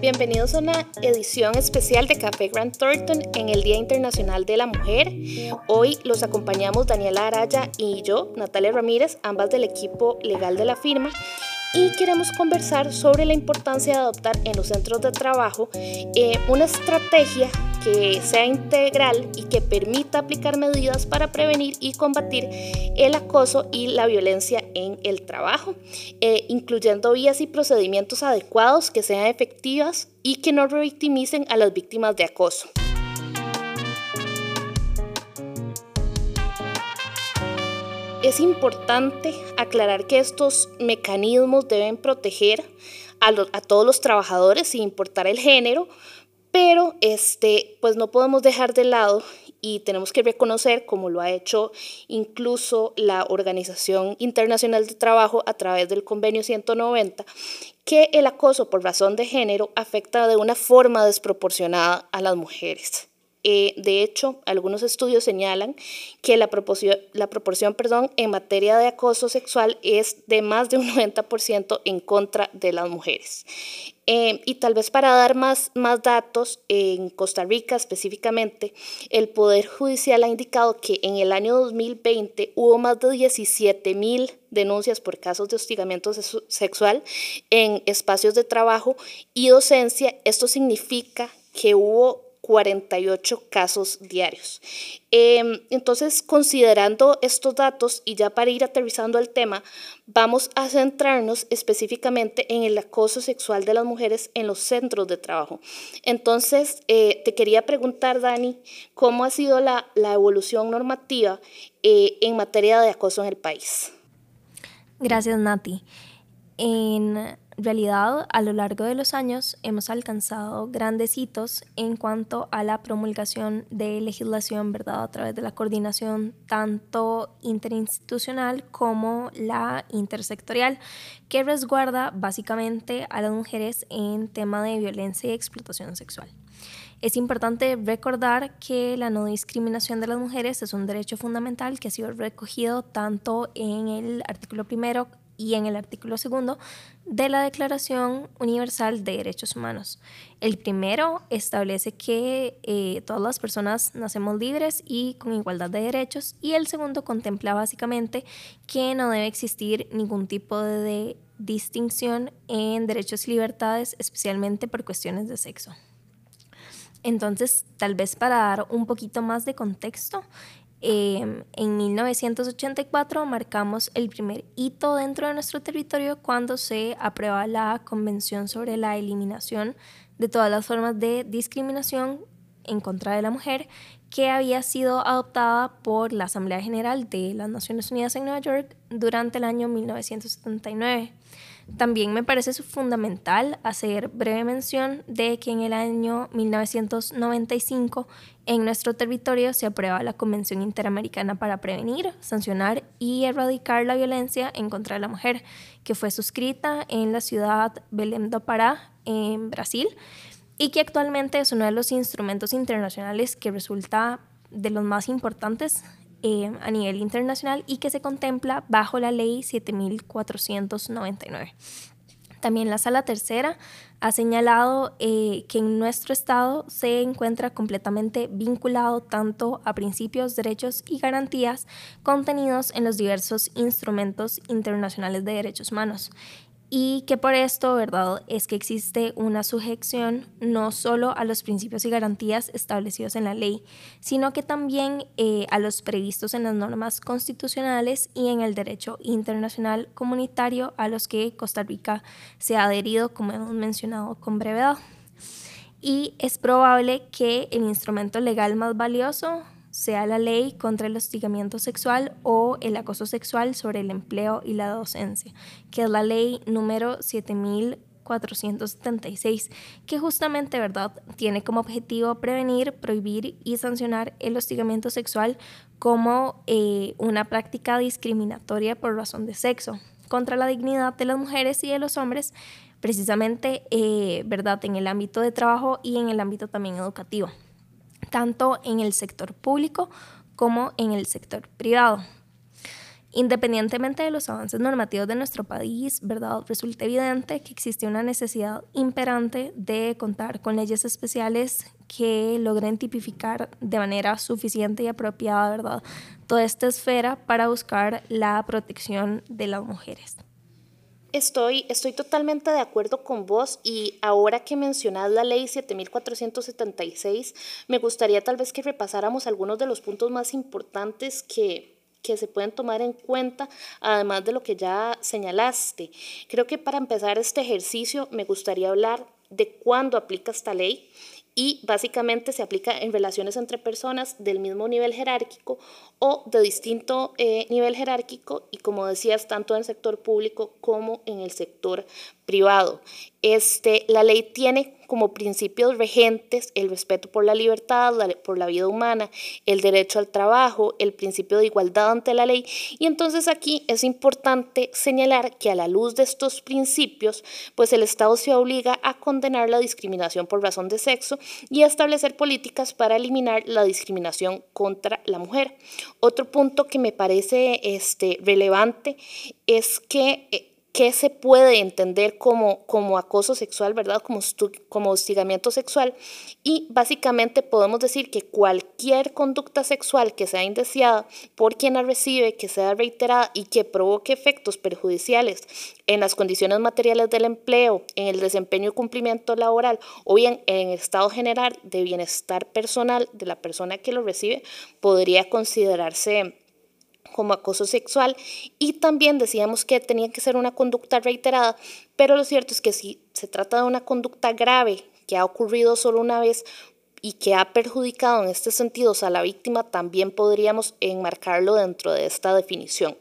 Bienvenidos a una edición especial de Café Grant Thornton en el Día Internacional de la Mujer. Hoy los acompañamos Daniela Araya y yo, Natalia Ramírez, ambas del equipo legal de la firma y queremos conversar sobre la importancia de adoptar en los centros de trabajo eh, una estrategia que sea integral y que permita aplicar medidas para prevenir y combatir el acoso y la violencia en el trabajo, eh, incluyendo vías y procedimientos adecuados que sean efectivas y que no revictimicen a las víctimas de acoso. Es importante aclarar que estos mecanismos deben proteger a, todos los trabajadores sin importar el género, pero este, pues no podemos dejar de lado y tenemos que reconocer, como lo ha hecho incluso la Organización Internacional de Trabajo a través del Convenio 190, que el acoso por razón de género afecta de una forma desproporcionada a las mujeres. Eh, de hecho, algunos estudios señalan que la proporción, la proporción perdón, en materia de acoso sexual es de más de un 90% en contra de las mujeres. Eh, y tal vez para dar más, más datos, en Costa Rica específicamente, el Poder Judicial ha indicado que en el año 2020 hubo más de 17 mil denuncias por casos de hostigamiento sexual en espacios de trabajo y docencia. Esto significa que hubo 48 casos diarios. Em, entonces, considerando estos datos y ya para ir aterrizando el tema, vamos a centrarnos específicamente en el acoso sexual de las mujeres en los centros de trabajo. Entonces, eh, te quería preguntar, Dani, ¿cómo ha sido la, la evolución normativa eh, en materia de acoso en el país? Gracias, Nati. En realidad, a lo largo de los años hemos alcanzado grandes hitos en cuanto a la promulgación de legislación, ¿verdad? A través de la coordinación tanto interinstitucional como la intersectorial, que resguarda básicamente a las mujeres en tema de violencia y explotación sexual. Es importante recordar que la no discriminación de las mujeres es un derecho fundamental que ha sido recogido tanto en el artículo primero y en el artículo segundo de la Declaración Universal de Derechos Humanos. El primero establece que eh, todas las personas nacemos libres y con igualdad de derechos y el segundo contempla básicamente que no debe existir ningún tipo de distinción en derechos y libertades, especialmente por cuestiones de sexo. Entonces, tal vez para dar un poquito más de contexto, Em, en 1984 marcamos el primer hito dentro de nuestro territorio cuando se aprueba la Convención sobre la Eliminación de todas las formas de discriminación en contra de la mujer, que había sido adoptada por la Asamblea General de las Naciones Unidas en Nueva York durante el año 1979. También me parece fundamental hacer breve mención de que en el año 1995 en nuestro territorio se aprueba la Convención Interamericana para Prevenir, Sancionar y Erradicar la Violencia en contra de la Mujer, que fue suscrita en la ciudad Belém do Pará, en Brasil, y que actualmente es uno de los instrumentos internacionales que resulta de los más importantes eh, a nivel internacional y que se contempla bajo la ley 7499. También la sala tercera ha señalado eh, que en nuestro estado se encuentra completamente vinculado tanto a principios, derechos y garantías contenidos en los diversos instrumentos internacionales de derechos humanos y que por esto, ¿verdad?, es que existe una sujeción no solo a los principios y garantías establecidos en la ley, sino que también eh, a los previstos en las normas constitucionales y en el derecho internacional comunitario a los que Costa Rica se ha adherido, como hemos mencionado con brevedad. Y es probable que el instrumento legal más valioso sea la ley contra el hostigamiento sexual o el acoso sexual sobre el empleo y la docencia, que es la ley número 7476, que justamente, ¿verdad?, tiene como objetivo prevenir, prohibir y sancionar el hostigamiento sexual como eh, una práctica discriminatoria por razón de sexo, contra la dignidad de las mujeres y de los hombres, precisamente, eh, ¿verdad?, en el ámbito de trabajo y en el ámbito también educativo tanto en el sector público como en el sector privado. Independientemente de los avances normativos de nuestro país, ¿verdad? Resulta evidente que existe una necesidad imperante de contar con leyes especiales que logren tipificar de manera suficiente y apropiada, ¿verdad? Toda esta esfera para buscar la protección de las mujeres. Estoy, estoy totalmente de acuerdo con vos y ahora que mencionas la ley 7476, me gustaría tal vez que repasáramos algunos de los puntos más importantes que, que se pueden tomar en cuenta, además de lo que ya señalaste. Creo que para empezar este ejercicio me gustaría hablar de cuándo aplica esta ley y básicamente se aplica en relaciones entre personas del mismo nivel jerárquico o de distinto eh, nivel jerárquico y como decías, tanto en el sector público como en el sector privado. Este, la ley tiene como principios regentes el respeto por la libertad, por la vida humana, el derecho al trabajo, el principio de igualdad ante la ley. Y entonces aquí es importante señalar que a la luz de estos principios, pues el Estado se obliga a condenar la discriminación por razón de sexo y a establecer políticas para eliminar la discriminación contra la mujer. Otro punto que me parece este, relevante es que eh, qué se puede entender como, como acoso sexual, ¿verdad? Como, como hostigamiento sexual. Y básicamente podemos decir que cualquier conducta sexual que sea indeseada por quien la recibe, que sea reiterada y que provoque efectos perjudiciales en las condiciones materiales del empleo, en el desempeño y cumplimiento laboral o bien en el estado general de bienestar personal de la persona que lo recibe, podría considerarse como acoso sexual y también decíamos que tenía que ser una conducta reiterada, pero lo cierto es que si se trata de una conducta grave que ha ocurrido solo una vez y que ha perjudicado en este sentido a la víctima, también podríamos enmarcarlo dentro de esta definición.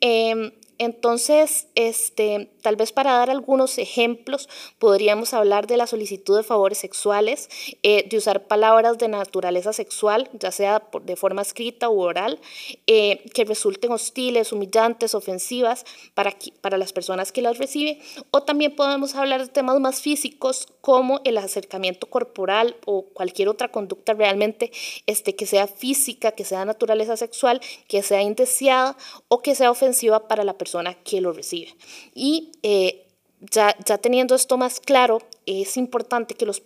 Em, entonces, este, tal vez para dar algunos ejemplos, podríamos hablar de la solicitud de favores sexuales, eh, de usar palabras de naturaleza sexual, ya sea de forma escrita u oral, eh, que resulten hostiles, humillantes, ofensivas para, para las personas que las reciben. O también podemos hablar de temas más físicos como el acercamiento corporal o cualquier otra conducta realmente este, que sea física, que sea de naturaleza sexual, que sea indeseada o que sea ofensiva para la persona que lo recibe. Y eh, ya, ya teniendo esto más claro, es importante que los,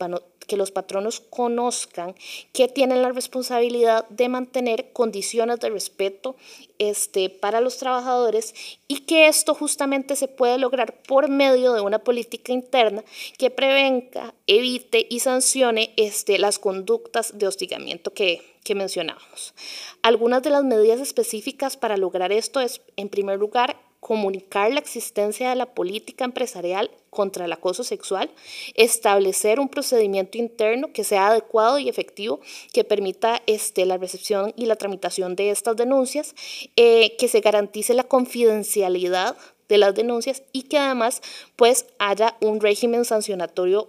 que los patronos conozcan que tienen la responsabilidad de mantener condiciones de respeto este, para los trabajadores y que esto justamente se puede lograr por medio de una política interna que prevenga, evite y sancione este, las conductas de hostigamiento que, que mencionábamos. Algunas de las medidas específicas para lograr esto es, en primer lugar, comunicar la existencia de la política empresarial contra el acoso sexual, establecer un procedimiento interno que sea adecuado y efectivo, que permita este, la recepción y la tramitación de estas denuncias, eh, que se garantice la confidencialidad de las denuncias y que además pues haya un régimen sancionatorio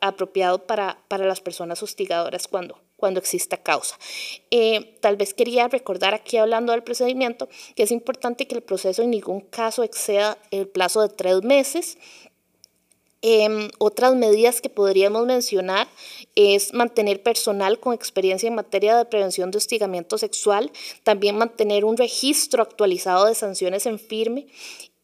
apropiado para, para las personas hostigadoras cuando, cuando exista causa. Eh, tal vez quería recordar aquí hablando del procedimiento que es importante que el proceso en ningún caso exceda el plazo de tres meses. Em, otras medidas que podríamos mencionar es mantener personal con experiencia en materia de prevención de hostigamiento sexual, también mantener un registro actualizado de sanciones en firme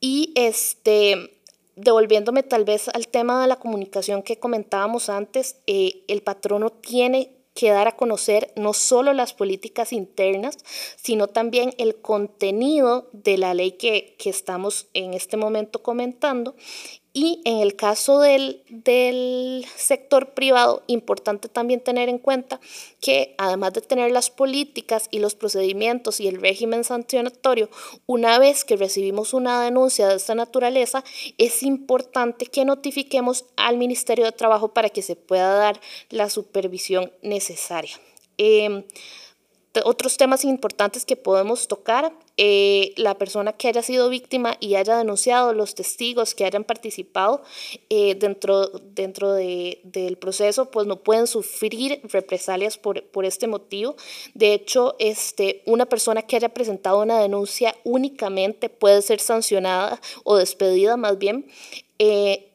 y este, devolviéndome tal vez al tema de la comunicación que comentábamos antes, eh, el patrono tiene que dar a conocer no solo las políticas internas, sino también el contenido de la ley que, que estamos en este momento comentando y en el caso del, sector privado, importante también tener en cuenta que además de tener las políticas y los procedimientos y el régimen sancionatorio, una vez que recibimos una denuncia de esta naturaleza, es importante que notifiquemos al Ministerio de Trabajo para que se pueda dar la supervisión necesaria. Em, otros temas importantes que podemos tocar, eh, la persona que haya sido víctima y haya denunciado, los testigos que hayan participado eh, dentro, dentro de, del proceso, pues no pueden sufrir represalias por, por, este motivo. De hecho, este, una persona que haya presentado una denuncia únicamente puede ser sancionada o despedida más bien. Eh,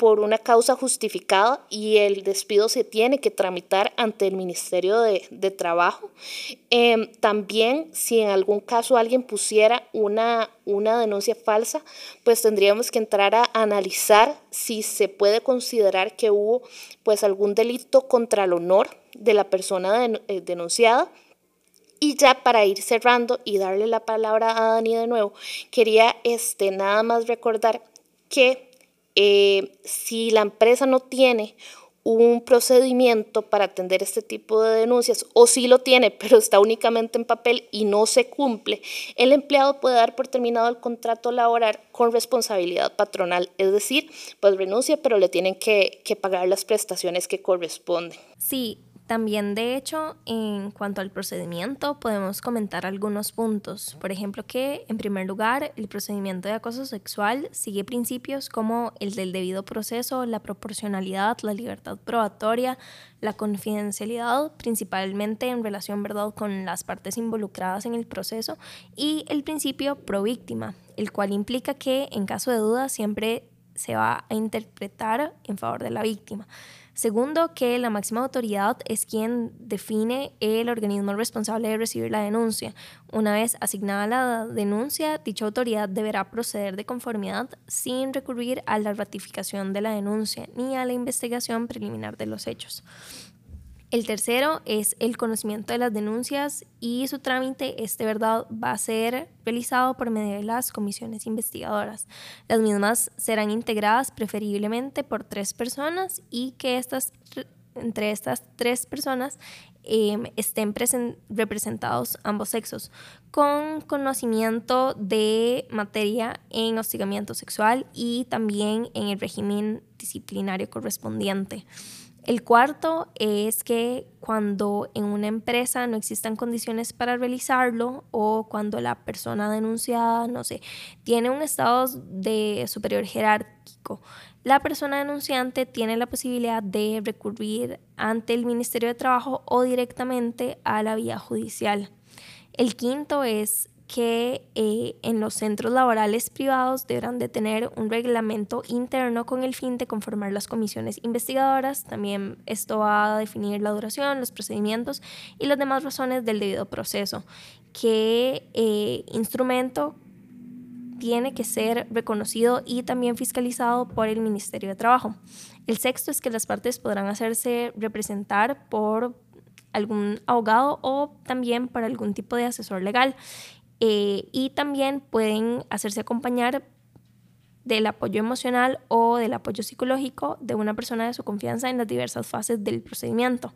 por una causa justificada y el despido se tiene que tramitar ante el Ministerio de, Trabajo. Em, también, si en algún caso alguien pusiera una, una denuncia falsa, pues tendríamos que entrar a analizar si se puede considerar que hubo pues algún delito contra el honor de la persona eh, denunciada. Y ya para ir cerrando y darle la palabra a Dani de nuevo, quería este, nada más recordar que eh, si la empresa no tiene un procedimiento para atender este tipo de denuncias, o si lo tiene, pero está únicamente en papel y no se cumple, el empleado puede dar por terminado el contrato laboral con responsabilidad patronal, es decir, pues renuncia, pero le tienen que, que pagar las prestaciones que corresponden. Sí, también, de hecho, en cuanto al procedimiento, podemos comentar algunos puntos. Por ejemplo, que, en primer lugar, el procedimiento de acoso sexual sigue principios como el del debido proceso, la proporcionalidad, la libertad probatoria, la confidencialidad, principalmente en relación ¿verdad? con las partes involucradas en el proceso, y el principio pro víctima, el cual implica que, en caso de duda, siempre se va a interpretar en favor de la víctima. Segundo, que la máxima autoridad es quien define el organismo responsable de recibir la denuncia. Una vez asignada la denuncia, dicha autoridad deberá proceder de conformidad sin recurrir a la ratificación de la denuncia ni a la investigación preliminar de los hechos. El tercero es el conocimiento de las denuncias y su trámite, este verdad, va a ser realizado por medio de las comisiones investigadoras. Las mismas serán integradas preferiblemente por tres personas y que estas, entre estas tres personas em, estén representados ambos sexos, con conocimiento de materia en hostigamiento sexual y también en el régimen disciplinario correspondiente. El cuarto es que cuando en una empresa no existan condiciones para realizarlo o cuando la persona denunciada, no sé, tiene un estado de superior jerárquico, la persona denunciante tiene la posibilidad de recurrir ante el Ministerio de Trabajo o directamente a la vía judicial. El quinto es que eh, en los centros laborales privados deberán de tener un reglamento interno con el fin de conformar las comisiones investigadoras. También esto va a definir la duración, los procedimientos y las demás razones del debido proceso. ¿Qué eh, instrumento tiene que ser reconocido y también fiscalizado por el Ministerio de Trabajo? El sexto es que las partes podrán hacerse representar por algún abogado o también por algún tipo de asesor legal. Eh, y también pueden hacerse acompañar del apoyo emocional o del apoyo psicológico de una persona de su confianza en las diversas fases del procedimiento.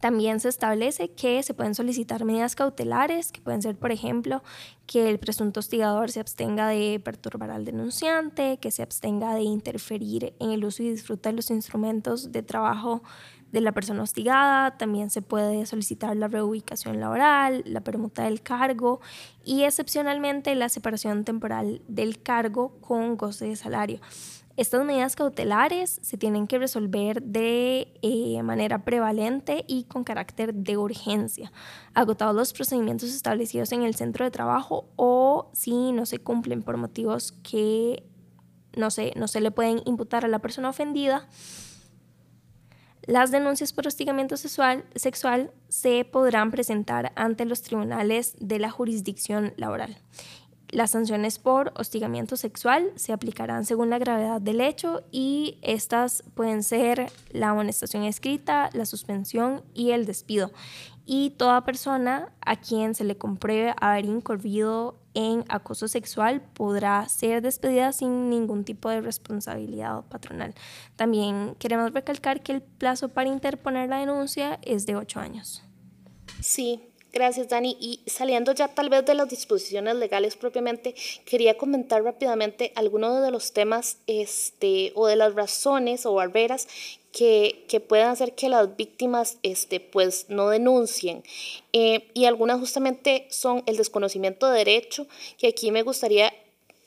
También se establece que se pueden solicitar medidas cautelares, que pueden ser, por ejemplo, que el presunto hostigador se abstenga de perturbar al denunciante, que se abstenga de interferir en el uso y disfruta de los instrumentos de trabajo de la persona hostigada, también se puede solicitar la reubicación laboral, la permuta del cargo y excepcionalmente la separación temporal del cargo con goce de salario. Estas medidas cautelares se tienen que resolver de eh, manera prevalente y con carácter de urgencia, agotados los procedimientos establecidos en el centro de trabajo o si no se cumplen por motivos que no no se le pueden imputar a la persona ofendida las denuncias por hostigamiento sexual, se podrán presentar ante los tribunales de la jurisdicción laboral. Las sanciones por hostigamiento sexual se aplicarán según la gravedad del hecho y estas pueden ser la amonestación escrita, la suspensión y el despido. Y toda persona a quien se le compruebe haber incurrido en acoso sexual podrá ser despedida sin ningún tipo de responsabilidad patronal. También queremos recalcar que el plazo para interponer la denuncia es de ocho años. Sí, Gracias, Dani. Y saliendo ya tal vez de las disposiciones legales propiamente, quería comentar rápidamente algunos de los temas este, o de las razones o barreras que, que pueden hacer que las víctimas este, pues, no denuncien. Eh, y algunas justamente son el desconocimiento de derecho, que aquí me gustaría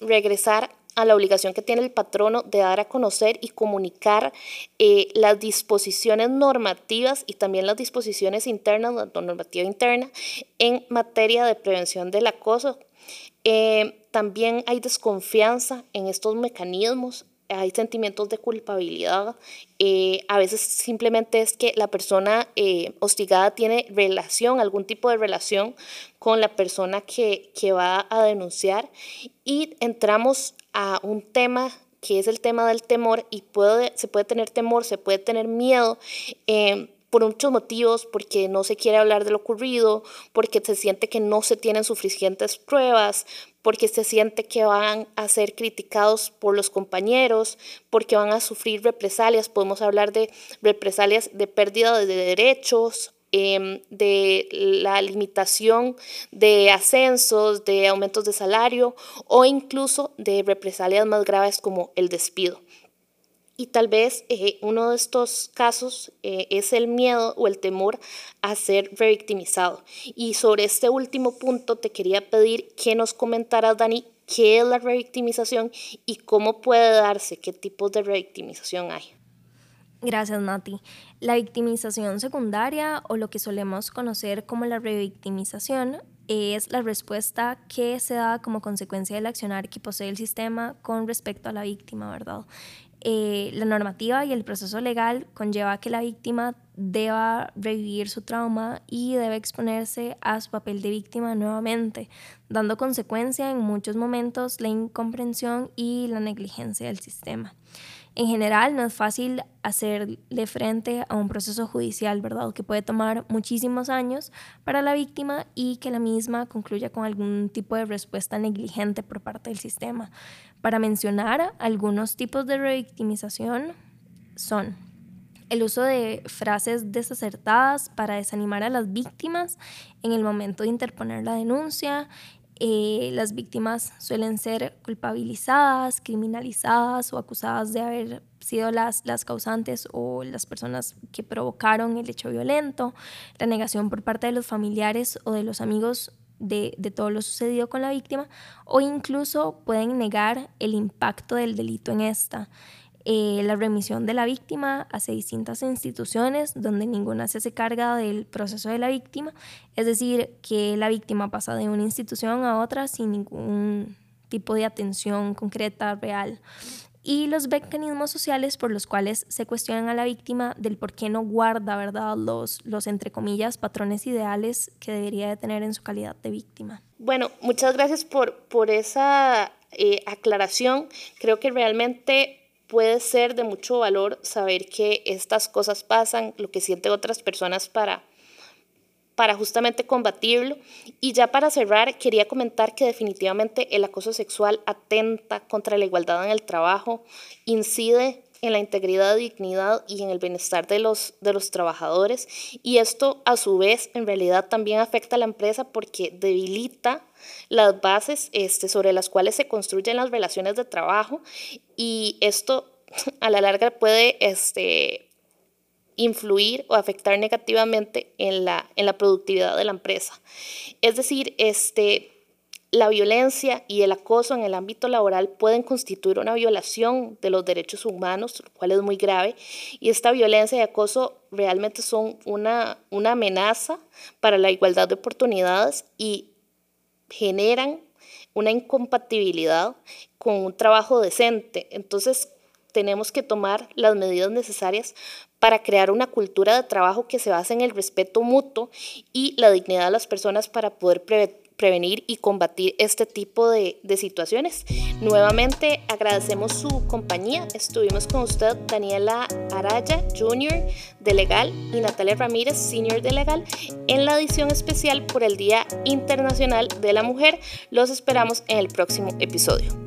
regresar a la obligación que tiene el patrono de dar a conocer y comunicar eh, las disposiciones normativas y también las disposiciones internas, la normativa interna, en materia de prevención del acoso. Eh, también hay desconfianza en estos mecanismos hay sentimientos de culpabilidad, eh, a veces simplemente es que la persona eh, hostigada tiene relación, algún tipo de relación con la persona que, que va a denunciar y entramos a un tema que es el tema del temor y puede, se puede tener temor, se puede tener miedo. Eh, por muchos motivos, porque no se quiere hablar de lo ocurrido, porque se siente que no se tienen suficientes pruebas, porque se siente que van a ser criticados por los compañeros, porque van a sufrir represalias. Podemos hablar de represalias de pérdida de derechos, em, de la limitación de ascensos, de aumentos de salario o incluso de represalias más graves como el despido. Y tal vez eh, uno de estos casos eh, es el miedo o el temor a ser revictimizado. Y sobre este último punto te quería pedir que nos comentaras, Dani, qué es la revictimización y cómo puede darse, qué tipos de revictimización hay. Gracias, Nati. La victimización secundaria o lo que solemos conocer como la revictimización es la respuesta que se da como consecuencia del accionar que posee el sistema con respecto a la víctima, ¿verdad? Eh, la normativa y el proceso legal conlleva que la víctima deba revivir su trauma y debe exponerse a su papel de víctima nuevamente, dando consecuencia en muchos momentos la incomprensión y la negligencia del sistema. En general, no es fácil hacerle frente a un proceso judicial, ¿verdad? Que puede tomar muchísimos años para la víctima y que la misma concluya con algún tipo de respuesta negligente por parte del sistema. Para mencionar algunos tipos de revictimización son el uso de frases desacertadas para desanimar a las víctimas en el momento de interponer la denuncia, eh, las víctimas suelen ser culpabilizadas, criminalizadas o acusadas de haber sido las, las causantes o las personas que provocaron el hecho violento, la negación por parte de los familiares o de los amigos de, de, todo lo sucedido con la víctima o incluso pueden negar el impacto del delito en esta. Eh, la remisión de la víctima hacia distintas instituciones donde ninguna se hace carga del proceso de la víctima, es decir, que la víctima pasa de una institución a otra sin ningún tipo de atención concreta, real. Y los mecanismos sociales por los cuales se cuestionan a la víctima del por qué no guarda, ¿verdad?, los, los entre comillas, patrones ideales que debería de tener en su calidad de víctima. Bueno, muchas gracias por, por esa eh, aclaración. Creo que realmente puede ser de mucho valor saber que estas cosas pasan, lo que sienten otras personas para, para justamente combatirlo. Y ya para cerrar, quería comentar que definitivamente el acoso sexual atenta contra la igualdad en el trabajo, incide en la integridad, dignidad y en el bienestar de los, de los trabajadores. Y esto a su vez en realidad también afecta a la empresa porque debilita las bases este, sobre las cuales se construyen las relaciones de trabajo y esto a la larga puede este, influir o afectar negativamente en la, en la productividad de la empresa. Es decir, este, la violencia y el acoso en el ámbito laboral pueden constituir una violación de los derechos humanos, lo cual es muy grave, y esta violencia y acoso realmente son una, una amenaza para la igualdad de oportunidades y generan una incompatibilidad con un trabajo decente. Entonces, tenemos que tomar las medidas necesarias para crear una cultura de trabajo que se base en el respeto mutuo y la dignidad de las personas para poder prevenir prevenir y combatir este tipo de, de, situaciones. Nuevamente agradecemos su compañía. Estuvimos con usted Daniela Araya, Junior de Legal, y Natalia Ramírez, Senior de Legal, en la edición especial por el Día Internacional de la Mujer. Los esperamos en el próximo episodio.